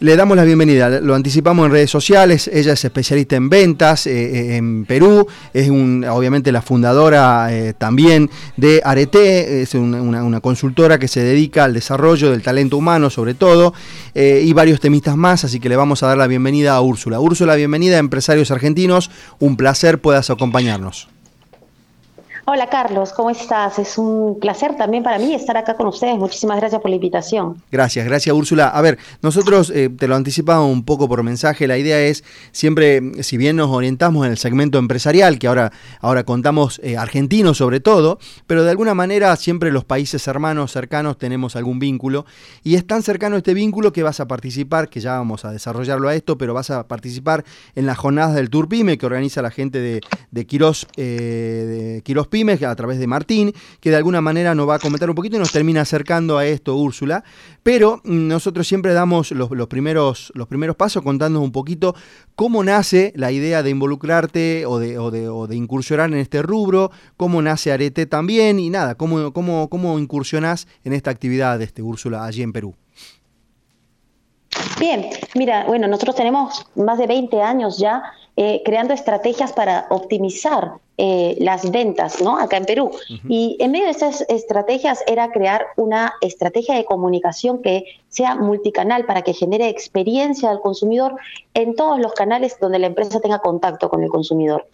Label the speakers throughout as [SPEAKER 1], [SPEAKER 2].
[SPEAKER 1] le damos la bienvenida, lo anticipamos en redes sociales, ella es especialista en ventas eh, en Perú, es un, obviamente la fundadora también de Arete, es una, consultora que se dedica al desarrollo del talento humano sobre todo, y varios temistas más, así que le vamos a dar la bienvenida a Úrsula. Úrsula, bienvenida a Empresarios Argentinos, un placer puedas acompañarnos.
[SPEAKER 2] Hola Carlos, ¿cómo estás? Es un placer también para mí estar acá con ustedes. Muchísimas gracias por la invitación.
[SPEAKER 1] Gracias, gracias Úrsula. A ver, nosotros eh, te lo anticipamos un poco por mensaje. La idea es siempre, si bien nos orientamos en el segmento empresarial, que ahora, ahora contamos eh, argentinos sobre todo, pero de alguna manera siempre los países hermanos, cercanos, tenemos algún vínculo. Y es tan cercano este vínculo que vas a participar, que ya vamos a desarrollarlo a esto, pero vas a participar en las jornadas del Tour Pyme que organiza la gente de, de Quirós, eh, a través de Martín, que de alguna manera nos va a comentar un poquito y nos termina acercando a esto, Úrsula. Pero mm, nosotros siempre damos los, primeros, los primeros pasos contándonos un poquito cómo nace la idea de involucrarte o de, o de, incursionar en este rubro, cómo nace Arete también y nada, cómo, cómo, cómo incursionás en esta actividad, este, Úrsula, allí en Perú.
[SPEAKER 2] Bien, mira, bueno, nosotros tenemos más de 20 años ya eh, creando estrategias para optimizar eh, las ventas, ¿no? Acá en Perú. Y en medio de esas estrategias era crear una estrategia de comunicación que sea multicanal para que genere experiencia al consumidor en todos los canales donde la empresa tenga contacto con el consumidor.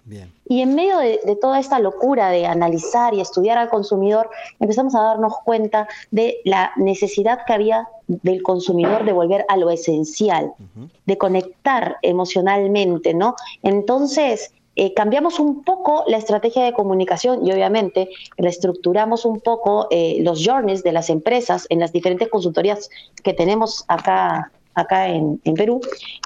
[SPEAKER 2] Y en medio de, toda esta locura de analizar y estudiar al consumidor, empezamos a darnos cuenta de la necesidad que había del consumidor de volver a lo esencial, de conectar emocionalmente, ¿no? Entonces, eh, cambiamos un poco la estrategia de comunicación y obviamente reestructuramos un poco eh, los journeys de las empresas en las diferentes consultorías que tenemos acá, acá en, Perú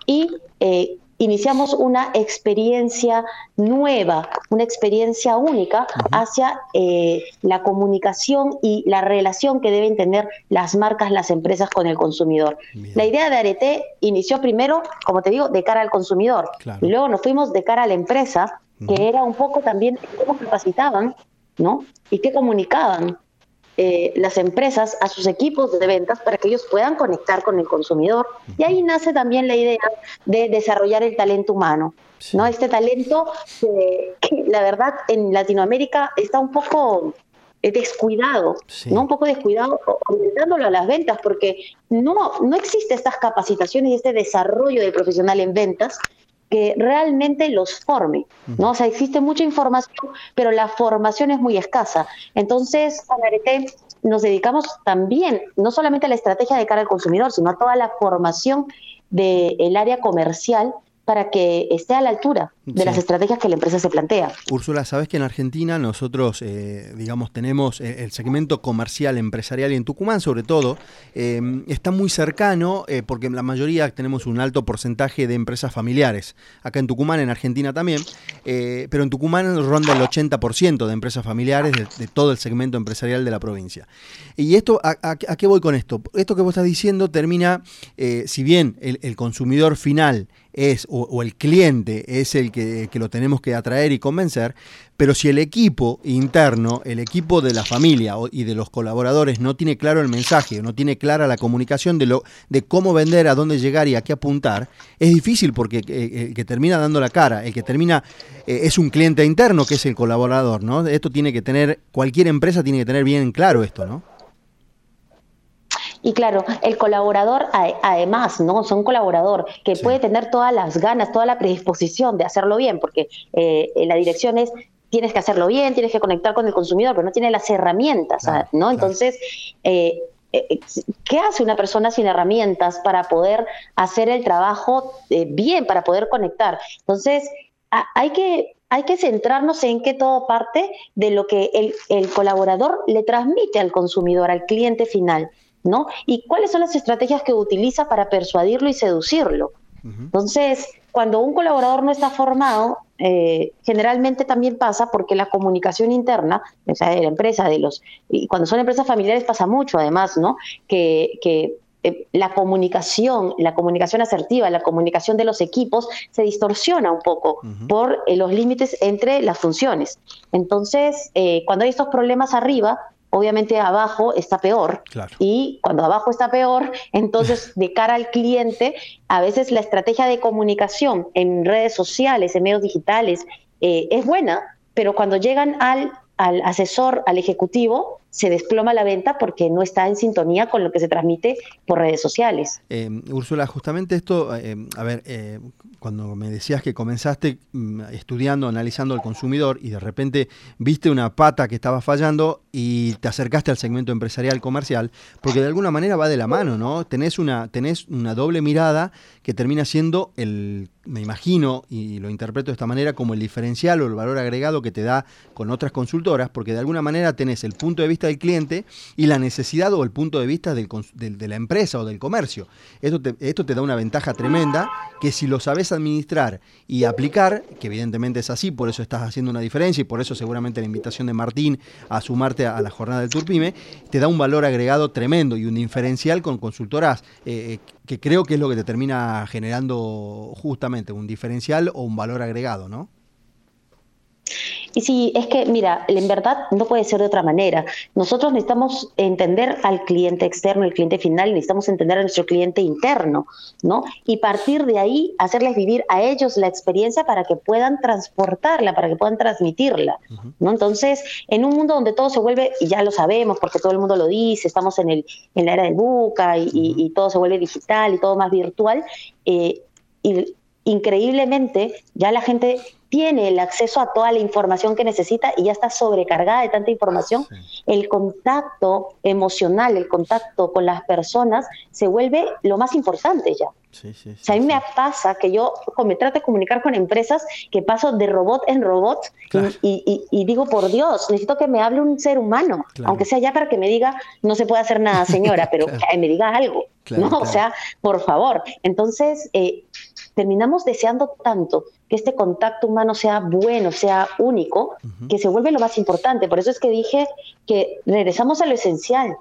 [SPEAKER 2] y eh, iniciamos una experiencia nueva, una experiencia única hacia eh, la comunicación y la relación que deben tener las marcas, las empresas con el consumidor. La idea de Arete inició primero, como te digo, de cara al consumidor. Y luego nos fuimos de cara a la empresa, que era un poco también cómo capacitaban, ¿no? Y qué comunicaban eh, las empresas a sus equipos de ventas para que ellos puedan conectar con el consumidor. Y ahí nace también la idea de desarrollar el talento humano. ¿no? Este talento que, la verdad en Latinoamérica está un poco eh, descuidado, ¿no? Un poco descuidado, orientándolo a las ventas, porque no, no existe estas capacitaciones y este desarrollo del profesional en ventas que realmente los forme, ¿no? O sea, existe mucha información, pero la formación es muy escasa. Entonces, con Arete nos dedicamos también, no solamente a la estrategia de cara al consumidor, sino a toda la formación del área comercial para que esté a la altura de las estrategias que la empresa se plantea.
[SPEAKER 1] Úrsula, sabes que en Argentina nosotros, eh, digamos, tenemos eh, el segmento comercial, empresarial y en Tucumán sobre todo, eh, está muy cercano porque la mayoría tenemos un alto porcentaje de empresas familiares. Acá en Tucumán, en Argentina también, pero en Tucumán ronda el 80% de empresas familiares de, todo el segmento empresarial de la provincia. Y esto, ¿a, qué voy con esto? Esto que vos estás diciendo termina, si bien el consumidor final es, o, el cliente es el que, lo tenemos que atraer y convencer, pero si el equipo interno, el equipo de la familia y de los colaboradores no tiene claro el mensaje, no tiene clara la comunicación de, lo, de cómo vender, a dónde llegar y a qué apuntar, es difícil porque eh, el que termina dando la cara, el que termina eh, es un cliente interno que es el colaborador, ¿no? Esto tiene que tener, cualquier empresa tiene que tener bien claro esto, ¿no?
[SPEAKER 2] Y claro, el colaborador, además, ¿no? Son colaborador que puede tener todas las ganas, toda la predisposición de hacerlo bien, porque eh, la dirección es tienes que hacerlo bien, tienes que conectar con el consumidor, pero no tiene las herramientas, ¿no? Entonces, eh, eh, ¿qué hace una persona sin herramientas para poder hacer el trabajo bien, para poder conectar? Entonces, hay que hay que centrarnos en que todo parte de lo que el, el, colaborador le transmite al consumidor, al cliente final. ¿No? Y cuáles son las estrategias que utiliza para persuadirlo y seducirlo. Entonces, cuando un colaborador no está formado, eh, generalmente también pasa porque la comunicación interna, o sea, de la empresa, de los, y cuando son empresas familiares pasa mucho además, ¿no? Que, eh, la comunicación, la comunicación asertiva, la comunicación de los equipos se distorsiona un poco por eh, los límites entre las funciones. Entonces, cuando hay estos problemas arriba, obviamente abajo está peor. Y cuando abajo está peor, entonces de cara al cliente, a veces la estrategia de comunicación en redes sociales, en medios digitales, eh, es buena, pero cuando llegan al, al asesor, al ejecutivo, se desploma la venta porque no está en sintonía con lo que se transmite por redes sociales.
[SPEAKER 1] Eh, Úrsula, justamente esto, eh, a ver, eh, cuando me decías que comenzaste mm, estudiando, analizando al consumidor y de repente viste una pata que estaba fallando y te acercaste al segmento empresarial comercial, porque de alguna manera va de la mano, ¿no? Tenés una, tenés una doble mirada que termina siendo el, me imagino, y lo interpreto de esta manera, como el diferencial o el valor agregado que te da con otras consultoras, porque de alguna manera tenés el punto de vista del cliente y la necesidad o el punto de vista de la empresa o del comercio. Esto te, esto te da una ventaja tremenda que si lo sabes administrar y aplicar, que evidentemente es así, por eso estás haciendo una diferencia y por eso seguramente la invitación de Martín a sumarte a, la jornada del Turpime, te da un valor agregado tremendo y un diferencial con consultoras eh, eh, que creo que es lo que te termina generando justamente un diferencial o un valor agregado, ¿no?
[SPEAKER 2] Y sí, es que, mira, en verdad no puede ser de otra manera. Nosotros necesitamos entender al cliente externo, el cliente final, necesitamos entender a nuestro cliente interno, ¿no? Y partir de ahí, hacerles vivir a ellos la experiencia para que puedan transportarla, para que puedan transmitirla, ¿no? Entonces, en un mundo donde todo se vuelve, y ya lo sabemos porque todo el mundo lo dice, estamos en, el, en la era del buca y, todo se vuelve digital y todo más virtual, eh, y increíblemente ya la gente tiene el acceso a toda la información que necesita y ya está sobrecargada de tanta información, el contacto emocional, el contacto con las personas se vuelve lo más importante ya. o sea, a mí me pasa que yo me trato de comunicar con empresas que paso de robot en robot y, digo, por Dios, necesito que me hable un ser humano, aunque sea ya para que me diga, no se puede hacer nada, señora, pero que me diga algo. ¿No? O sea, por favor. Entonces, eh, terminamos deseando tanto que este contacto humano sea bueno, sea único, que se vuelve lo más importante. Por eso es que dije que regresamos a lo esencial.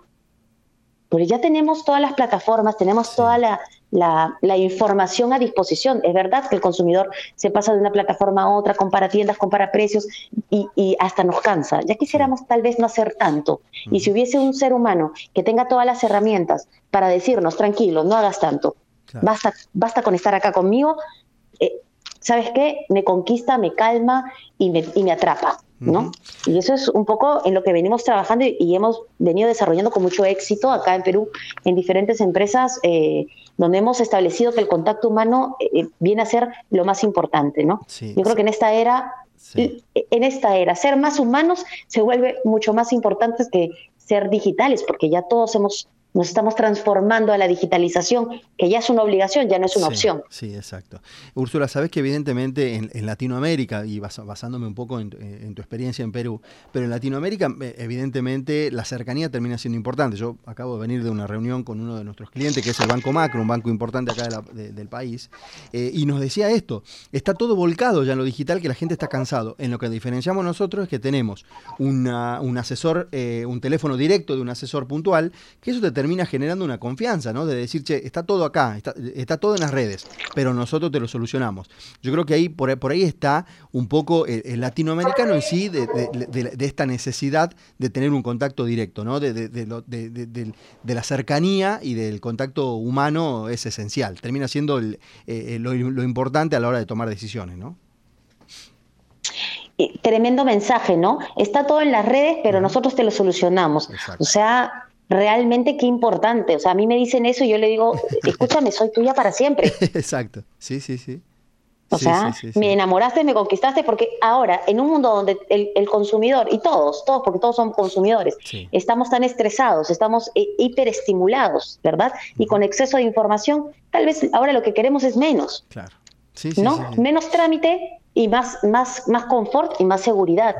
[SPEAKER 2] Porque ya tenemos todas las plataformas, tenemos toda la, la, información a disposición. Es verdad que el consumidor se pasa de una plataforma a otra, compara tiendas, compara precios y, y hasta nos cansa. Ya quisiéramos tal vez no hacer tanto. Y si hubiese un ser humano que tenga todas las herramientas para decirnos, tranquilo, no hagas tanto, basta, basta con estar acá conmigo, eh, ¿sabes qué? Me conquista, me calma y me, y me atrapa. ¿No? Y eso es un poco en lo que venimos trabajando y, hemos venido desarrollando con mucho éxito acá en Perú en diferentes empresas eh, donde hemos establecido que el contacto humano eh, viene a ser lo más importante, ¿no? Yo creo que en esta era, en esta era, ser más humanos se vuelve mucho más importante que ser digitales, porque ya todos hemos nos estamos transformando a la digitalización, que ya es una obligación, ya no es una opción.
[SPEAKER 1] Sí, exacto. Úrsula, sabes que evidentemente en, Latinoamérica, y basándome un poco en, tu experiencia en Perú, pero en Latinoamérica eh, evidentemente la cercanía termina siendo importante. Yo acabo de venir de una reunión con uno de nuestros clientes, que es el Banco Macro, un banco importante acá del país, eh, y nos decía esto, está todo volcado ya en lo digital, que la gente está cansado. En lo que diferenciamos nosotros es que tenemos un asesor, eh, un teléfono directo de un asesor puntual, que eso te termina generando una confianza, ¿no? De decir, che, está todo acá, está, todo en las redes, pero nosotros te lo solucionamos. Yo creo que ahí por, por ahí está un poco el, latinoamericano en sí de, esta necesidad de tener un contacto directo, ¿no? De, la cercanía y del contacto humano es esencial. Termina siendo eh, lo, importante a la hora de tomar decisiones, ¿no?
[SPEAKER 2] tremendo mensaje, ¿no? Está todo en las redes, pero nosotros te lo solucionamos. O sea, realmente qué importante. O sea, a mí me dicen eso y yo le digo, escúchame, soy tuya para siempre.
[SPEAKER 1] Exacto, sí, sí, sí.
[SPEAKER 2] O sea, me enamoraste, me conquistaste, porque ahora, en un mundo donde el, consumidor, y todos, todos, porque todos somos consumidores, estamos tan estresados, estamos eh, hiperestimulados, ¿verdad? Y con exceso de información, tal vez ahora lo que queremos es menos. Claro. Sí, ¿no? Menos trámite y más, más, más confort y más seguridad.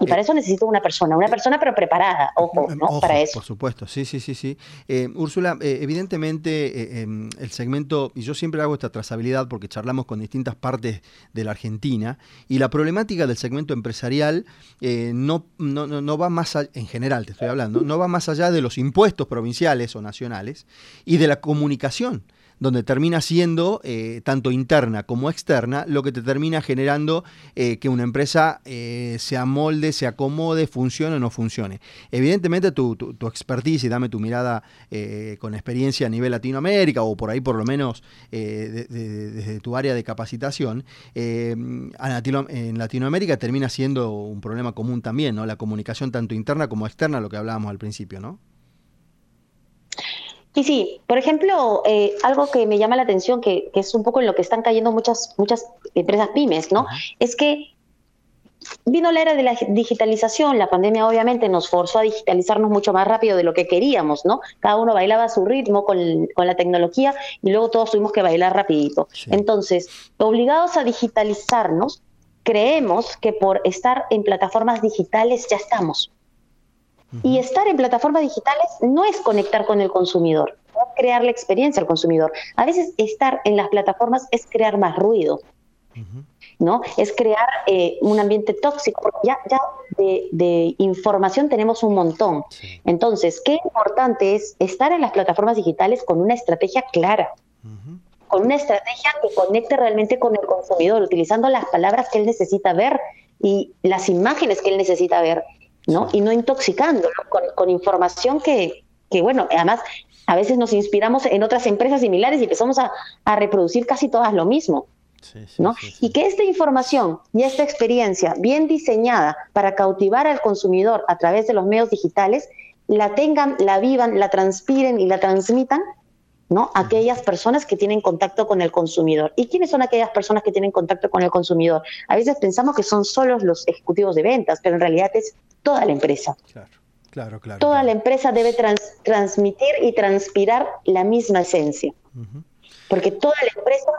[SPEAKER 2] Y para eso necesito una persona, una persona pero preparada, ojo, ¿no? para eso.
[SPEAKER 1] Por supuesto, sí, sí, sí, sí. Eh, Úrsula, eh, evidentemente eh, em, el segmento, y yo siempre hago esta trazabilidad porque charlamos con distintas partes de la Argentina, y la problemática del segmento empresarial no, no, no, va más allá, en general te estoy hablando, no va más allá de los impuestos provinciales o nacionales y de la comunicación donde termina siendo, eh, tanto interna como externa, lo que te termina generando eh, que una empresa eh, se amolde, se acomode, funcione o no funcione. Evidentemente tu, tu, expertise y dame tu mirada con experiencia a nivel Latinoamérica o por ahí por lo menos desde tu área de capacitación, en Latinoamérica termina siendo un problema común también, ¿no? La comunicación tanto interna como externa, lo que hablábamos al principio, ¿no?
[SPEAKER 2] Sí, sí. Por ejemplo, eh, algo que me llama la atención, que, es un poco en lo que están cayendo muchas, muchas empresas pymes, ¿no? Es que vino la era de la digitalización, la pandemia obviamente nos forzó a digitalizarnos mucho más rápido de lo que queríamos, ¿no? Cada uno bailaba a su ritmo con, la tecnología y luego todos tuvimos que bailar rapidito. Entonces, obligados a digitalizarnos, creemos que por estar en plataformas digitales ya estamos. Y estar en plataformas digitales no es conectar con el consumidor, no es crear la experiencia al consumidor. A veces estar en las plataformas es crear más ruido, ¿no? Es crear eh, un ambiente tóxico, porque ya, ya de, información tenemos un montón. Entonces, qué importante es estar en las plataformas digitales con una estrategia clara. con una estrategia que conecte realmente con el consumidor, utilizando las palabras que él necesita ver y las imágenes que él necesita ver ¿no? Y no intoxicando con, información que, que, bueno, además a veces nos inspiramos en otras empresas similares y empezamos a, reproducir casi todas lo mismo. ¿no? y que esta información y esta experiencia bien diseñada para cautivar al consumidor a través de los medios digitales, la tengan, la vivan, la transpiren y la transmitan ¿no? Aquellas personas que tienen contacto con el consumidor. ¿Y quiénes son aquellas personas que tienen contacto con el consumidor? A veces pensamos que son solo los ejecutivos de ventas, pero en realidad es toda la empresa. Claro, claro, claro. Toda la empresa debe transmitir y transpirar la misma esencia. Porque toda la empresa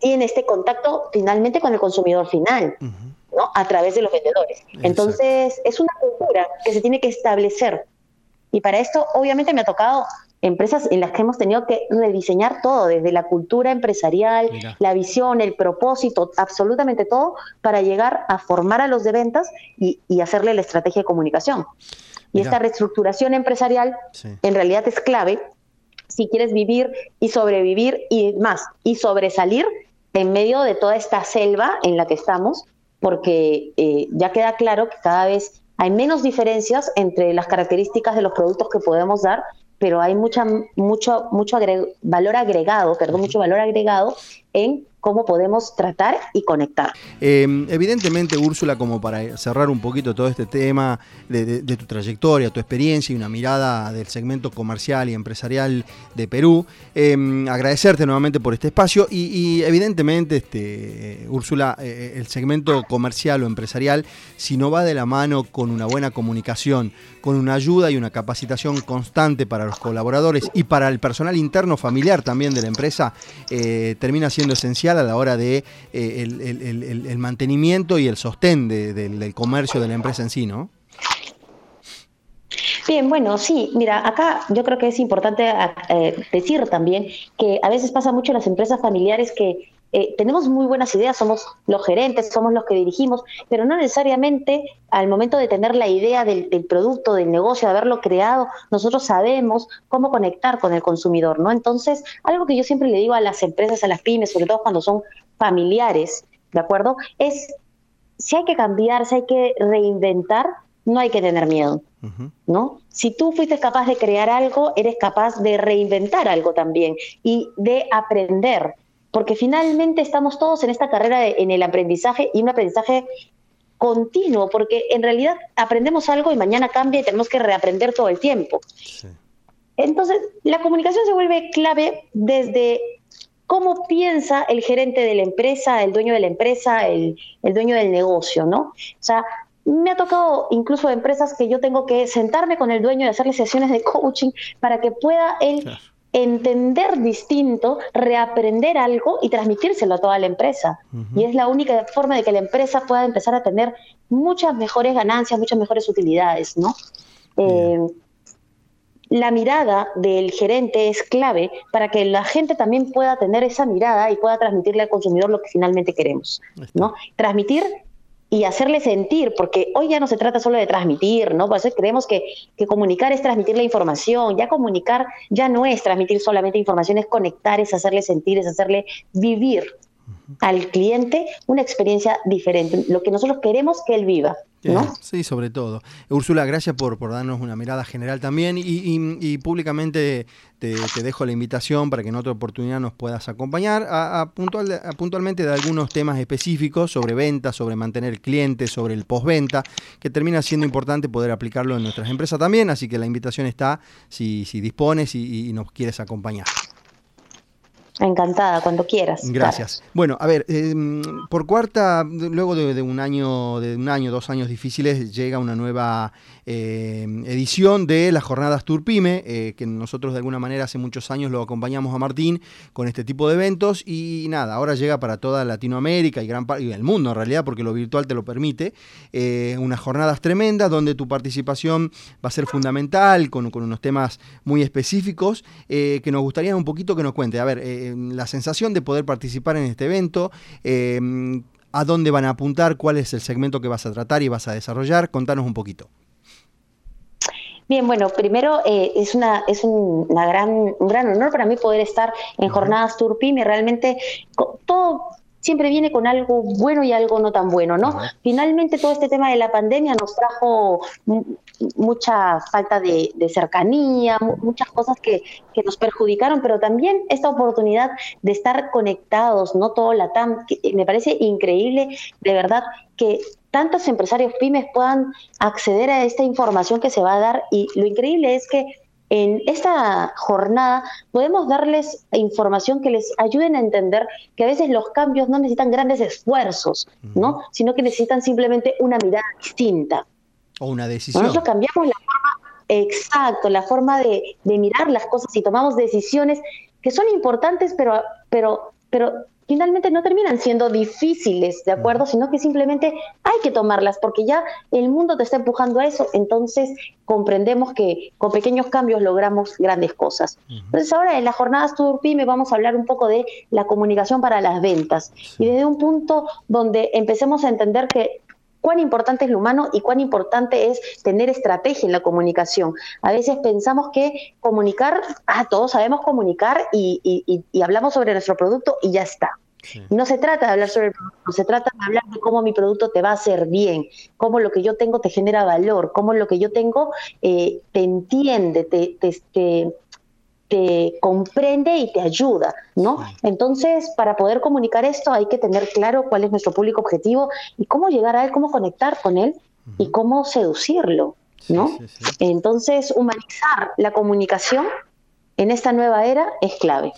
[SPEAKER 2] tiene este contacto finalmente con el consumidor final, ¿no? A través de los vendedores. Entonces, es una cultura que se tiene que establecer. Y para esto, obviamente, me ha tocado empresas en las que hemos tenido que rediseñar todo, desde la cultura empresarial, la visión, el propósito, absolutamente todo, para llegar a formar a los de ventas y, hacerle la estrategia de comunicación. Y esta reestructuración empresarial en realidad es clave si quieres vivir y sobrevivir y más, y sobresalir en medio de toda esta selva en la que estamos, porque eh, ya queda claro que cada vez hay menos diferencias entre las características de los productos que podemos dar pero hay mucha, mucho, mucho valor agregado, perdón, mucho valor agregado en cómo podemos tratar y conectar.
[SPEAKER 1] Em, evidentemente, Úrsula, como para cerrar un poquito todo este tema de, tu trayectoria, tu experiencia y una mirada del segmento comercial y empresarial de Perú, em, agradecerte nuevamente por este espacio y, evidentemente, este, Úrsula, eh, el segmento comercial o empresarial, si no va de la mano con una buena comunicación, con una ayuda y una capacitación constante para los colaboradores y para el personal interno familiar también de la empresa, eh, termina siendo esencial a la hora de eh, el, mantenimiento y el sostén del comercio de la empresa en sí, ¿no?
[SPEAKER 2] Bien, bueno, sí, mira, acá yo creo que es importante eh, decir también que a veces pasa mucho en las empresas familiares que eh, tenemos muy buenas ideas, somos los gerentes, somos los que dirigimos, pero no necesariamente al momento de tener la idea del, producto, del negocio, de haberlo creado, nosotros sabemos cómo conectar con el consumidor, ¿no? Entonces, algo que yo siempre le digo a las empresas, a las pymes, sobre todo cuando son familiares, ¿de acuerdo? Es, si hay que cambiar, si hay que reinventar, no hay que tener miedo, ¿no? Si tú fuiste capaz de crear algo, eres capaz de reinventar algo también y de aprender porque finalmente estamos todos en esta carrera en el aprendizaje y un aprendizaje continuo, porque en realidad aprendemos algo y mañana cambia y tenemos que reaprender todo el tiempo. Entonces, la comunicación se vuelve clave desde cómo piensa el gerente de la empresa, el dueño de la empresa, el, dueño del negocio, ¿no? O sea, me ha tocado incluso empresas que yo tengo que sentarme con el dueño y hacerle sesiones de coaching para que pueda él entender distinto, reaprender algo y transmitírselo a toda la empresa. Y es la única forma de que la empresa pueda empezar a tener muchas mejores ganancias, muchas mejores utilidades, ¿no? Eh, la mirada del gerente es clave para que la gente también pueda tener esa mirada y pueda transmitirle al consumidor lo que finalmente queremos, ¿no? Transmitir y hacerle sentir, porque hoy ya no se trata solo de transmitir, ¿no? Por eso creemos que, que, comunicar es transmitir la información, ya comunicar ya no es transmitir solamente información, es conectar, es hacerle sentir, es hacerle vivir al cliente una experiencia diferente, lo que nosotros queremos que él viva. ¿No?
[SPEAKER 1] Sí, sobre todo. Úrsula, gracias por, por darnos una mirada general también y, públicamente te, dejo la invitación para que en otra oportunidad nos puedas acompañar a, puntual, puntualmente de algunos temas específicos sobre ventas, sobre mantener clientes, sobre el postventa, que termina siendo importante poder aplicarlo en nuestras empresas también, así que la invitación está si, si dispones y nos quieres acompañar.
[SPEAKER 2] Encantada, cuando quieras.
[SPEAKER 1] Gracias. Bueno, a ver, em, por cuarta, luego de, un año, de un año, dos años difíciles, llega una nueva em, edición de las jornadas Turpime, eh, que nosotros de alguna manera hace muchos años lo acompañamos a Martín con este tipo de eventos y nada, ahora llega para toda Latinoamérica y gran parte del mundo en realidad, porque lo virtual te lo permite. Eh, unas jornadas tremendas donde tu participación va a ser fundamental, con, con unos temas muy específicos, eh, que nos gustaría un poquito que nos cuente. A ver, la sensación de poder participar en este evento, em, a dónde van a apuntar, cuál es el segmento que vas a tratar y vas a desarrollar. Contanos un poquito.
[SPEAKER 2] Bien, bueno, primero eh, es, una, es un, una gran, un gran honor para mí poder estar en Jornadas Turpime. Realmente todo siempre viene con algo bueno y algo no tan bueno, ¿no? Finalmente todo este tema de la pandemia nos trajo mucha falta de, cercanía, muchas cosas que, que, nos perjudicaron, pero también esta oportunidad de estar conectados, no todo la TAM, me parece increíble, de verdad, que tantos empresarios pymes puedan acceder a esta información que se va a dar. Y lo increíble es que en esta jornada podemos darles información que les ayuden a entender que a veces los cambios no necesitan grandes esfuerzos, ¿no? Sino que necesitan simplemente una mirada distinta.
[SPEAKER 1] O una decisión.
[SPEAKER 2] Nosotros cambiamos la forma, exacto, la forma de, de mirar las cosas y tomamos decisiones que son importantes, pero, pero, pero finalmente no terminan siendo difíciles, ¿de acuerdo? Sino que simplemente hay que tomarlas porque ya el mundo te está empujando a eso, entonces comprendemos que con pequeños cambios logramos grandes cosas. Entonces ahora en las jornadas me vamos a hablar un poco de la comunicación para las ventas. Y desde un punto donde empecemos a entender que cuán importante es lo humano y cuán importante es tener estrategia en la comunicación. A veces pensamos que comunicar, ah, todos sabemos comunicar y, hablamos sobre nuestro producto y ya está. No se trata de hablar sobre el producto, se trata de hablar de cómo mi producto te va a hacer bien, cómo lo que yo tengo te genera valor, cómo lo que yo tengo eh, te entiende, te, te, te comprende y te ayuda, ¿no? Entonces, para poder comunicar esto hay que tener claro cuál es nuestro público objetivo y cómo llegar a él, cómo conectar con él y cómo seducirlo, ¿no? Entonces, humanizar la comunicación en esta nueva era es clave.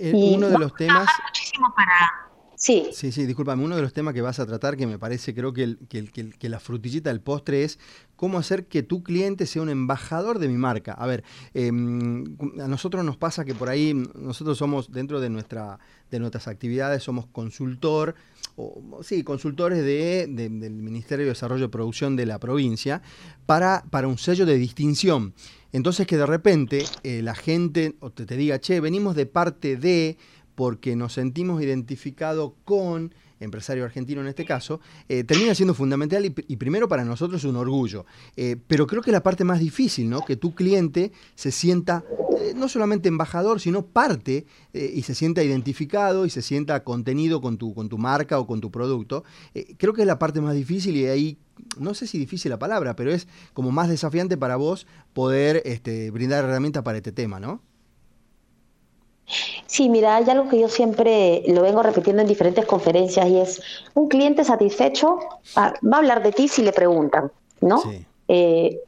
[SPEAKER 1] y uno de los temas...
[SPEAKER 2] Muchísimo para Sí.
[SPEAKER 1] Sí, sí, discúlpame. Uno de los temas que vas a tratar, que me parece, creo que, que, la frutillita del postre es cómo hacer que tu cliente sea un embajador de mi marca. A ver, em, a nosotros nos pasa que por ahí, nosotros somos, dentro de, nuestra, de nuestras actividades, somos consultor, o, sí, consultores de, del Ministerio de Desarrollo y Producción de la provincia, para, para un sello de distinción. Entonces que de repente eh, la gente te, te diga, che, venimos de parte de porque nos sentimos identificados con, empresario argentino en este caso, eh, termina siendo fundamental y, primero para nosotros es un orgullo. Eh, pero creo que la parte más difícil, ¿no? Que tu cliente se sienta eh, no solamente embajador, sino parte y se sienta identificado y se sienta contenido con tu, con tu marca o con tu producto. creo que es la parte más difícil y ahí no sé si difícil la palabra, pero es como más desafiante para vos poder este, brindar herramientas para este tema, ¿no?
[SPEAKER 2] Sí, mira, hay algo que yo siempre lo vengo repitiendo en diferentes conferencias y es, un cliente satisfecho va a hablar de ti si le preguntan, ¿no? Sí. Eh,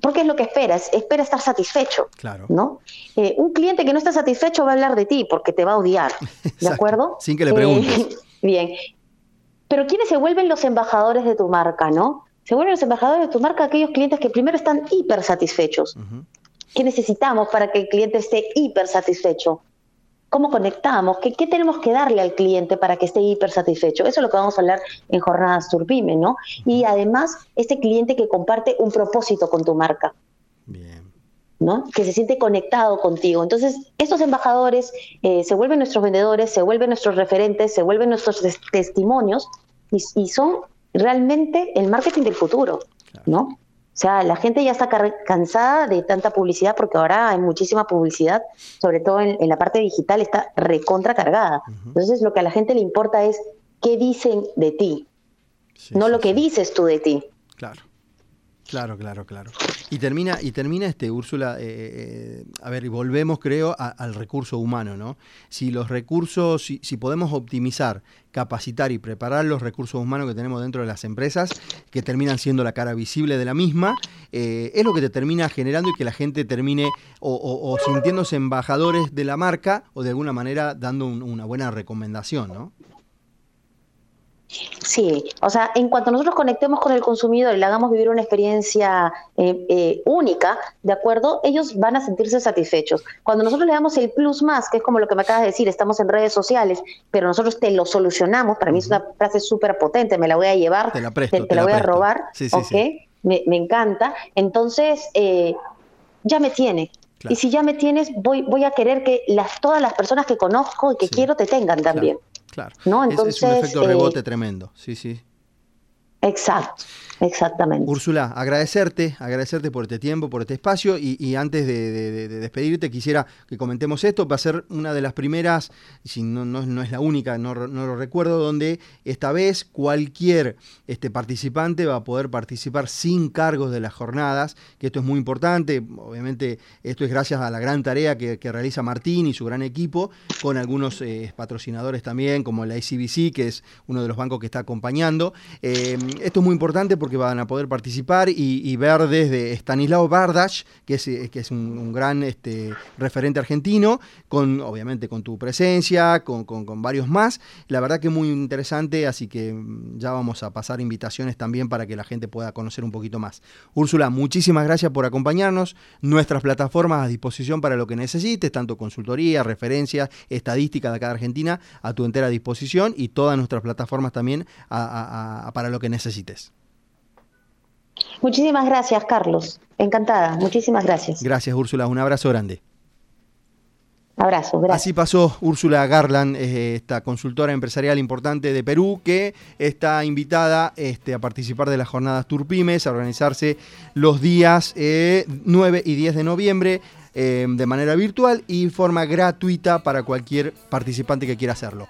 [SPEAKER 2] porque es lo que esperas, espera estar satisfecho, claro. ¿no? Eh, un cliente que no está satisfecho va a hablar de ti porque te va a odiar, ¿de acuerdo?
[SPEAKER 1] Sin que le preguntes.
[SPEAKER 2] Eh, bien. Pero ¿quiénes se vuelven los embajadores de tu marca, no? Se vuelven los embajadores de tu marca aquellos clientes que primero están hiper satisfechos. ¿Qué necesitamos para que el cliente esté hiper satisfecho? Cómo conectamos, ¿Qué, qué tenemos que darle al cliente para que esté hiper satisfecho. Eso es lo que vamos a hablar en Jornadas Turbime, ¿no? Y además, este cliente que comparte un propósito con tu marca. Bien. ¿no? que se siente conectado contigo. Entonces, estos embajadores eh, se vuelven nuestros vendedores, se vuelven nuestros referentes, se vuelven nuestros testimonios y, son realmente el marketing del futuro, ¿no? O sea, la gente ya está cansada de tanta publicidad porque ahora hay muchísima publicidad, sobre todo en, la parte digital, está recontra cargada. Entonces, lo que a la gente le importa es qué dicen de ti, no lo que dices tú de ti.
[SPEAKER 1] Claro. Claro, claro, claro. Y termina, y termina este, Úrsula, eh, eh, a ver, y volvemos, creo, al recurso humano, ¿no? Si los recursos, si, si, podemos optimizar, capacitar y preparar los recursos humanos que tenemos dentro de las empresas, que terminan siendo la cara visible de la misma, eh, es lo que te termina generando y que la gente termine o, sintiéndose embajadores de la marca o de alguna manera dando una buena recomendación, ¿no?
[SPEAKER 2] Sí, o sea, en cuanto nosotros conectemos con el consumidor y le hagamos vivir una experiencia eh, eh, única, ¿de acuerdo? Ellos van a sentirse satisfechos. Cuando nosotros le damos el plus más, que es como lo que me acabas de decir, estamos en redes sociales, pero nosotros te lo solucionamos, para mí es una frase súper potente, me la voy a llevar,
[SPEAKER 1] te la, presto,
[SPEAKER 2] te, la, voy a robar, sí, sí, Me, encanta. Entonces, eh, ya me tiene. Y si ya me tienes, voy, voy a querer que las, todas las personas que conozco y que quiero te tengan también.
[SPEAKER 1] Claro. ¿No? Entonces, es, un efecto rebote eh, tremendo. Sí, sí.
[SPEAKER 2] Exacto. Exactamente.
[SPEAKER 1] Úrsula, agradecerte, agradecerte por este tiempo, por este espacio y, antes de, despedirte quisiera que comentemos esto, va a ser una de las primeras, si no, no, es la única, no, lo recuerdo, donde esta vez cualquier este, participante va a poder participar sin cargos de las jornadas, que esto es muy importante, obviamente esto es gracias a la gran tarea que, realiza Martín y su gran equipo, con algunos eh, patrocinadores también, como la ICBC, que es uno de los bancos que está acompañando. Eh, esto es muy importante porque que van a poder participar y, ver desde Stanislao Bardach, que es, eh, que es un, gran este, referente argentino, con obviamente con tu presencia, con, varios más. La verdad que muy interesante, así que mm, ya vamos a pasar invitaciones también para que la gente pueda conocer un poquito más. Úrsula, muchísimas gracias por acompañarnos. Nuestras plataformas a disposición para lo que necesites, tanto consultoría, referencias, estadística de acá de Argentina, a tu entera disposición y todas nuestras plataformas también para lo que necesites.
[SPEAKER 2] Muchísimas gracias, Carlos. Encantada. Muchísimas gracias.
[SPEAKER 1] Gracias, Úrsula. Un abrazo grande.
[SPEAKER 2] Abrazo, gracias.
[SPEAKER 1] Así pasó Úrsula Garland, eh, esta consultora empresarial importante de Perú, que está invitada este, a participar de las jornadas Turpimes, a organizarse los días 9 eh, y 10 de noviembre eh, de manera virtual y forma gratuita para cualquier participante que quiera hacerlo.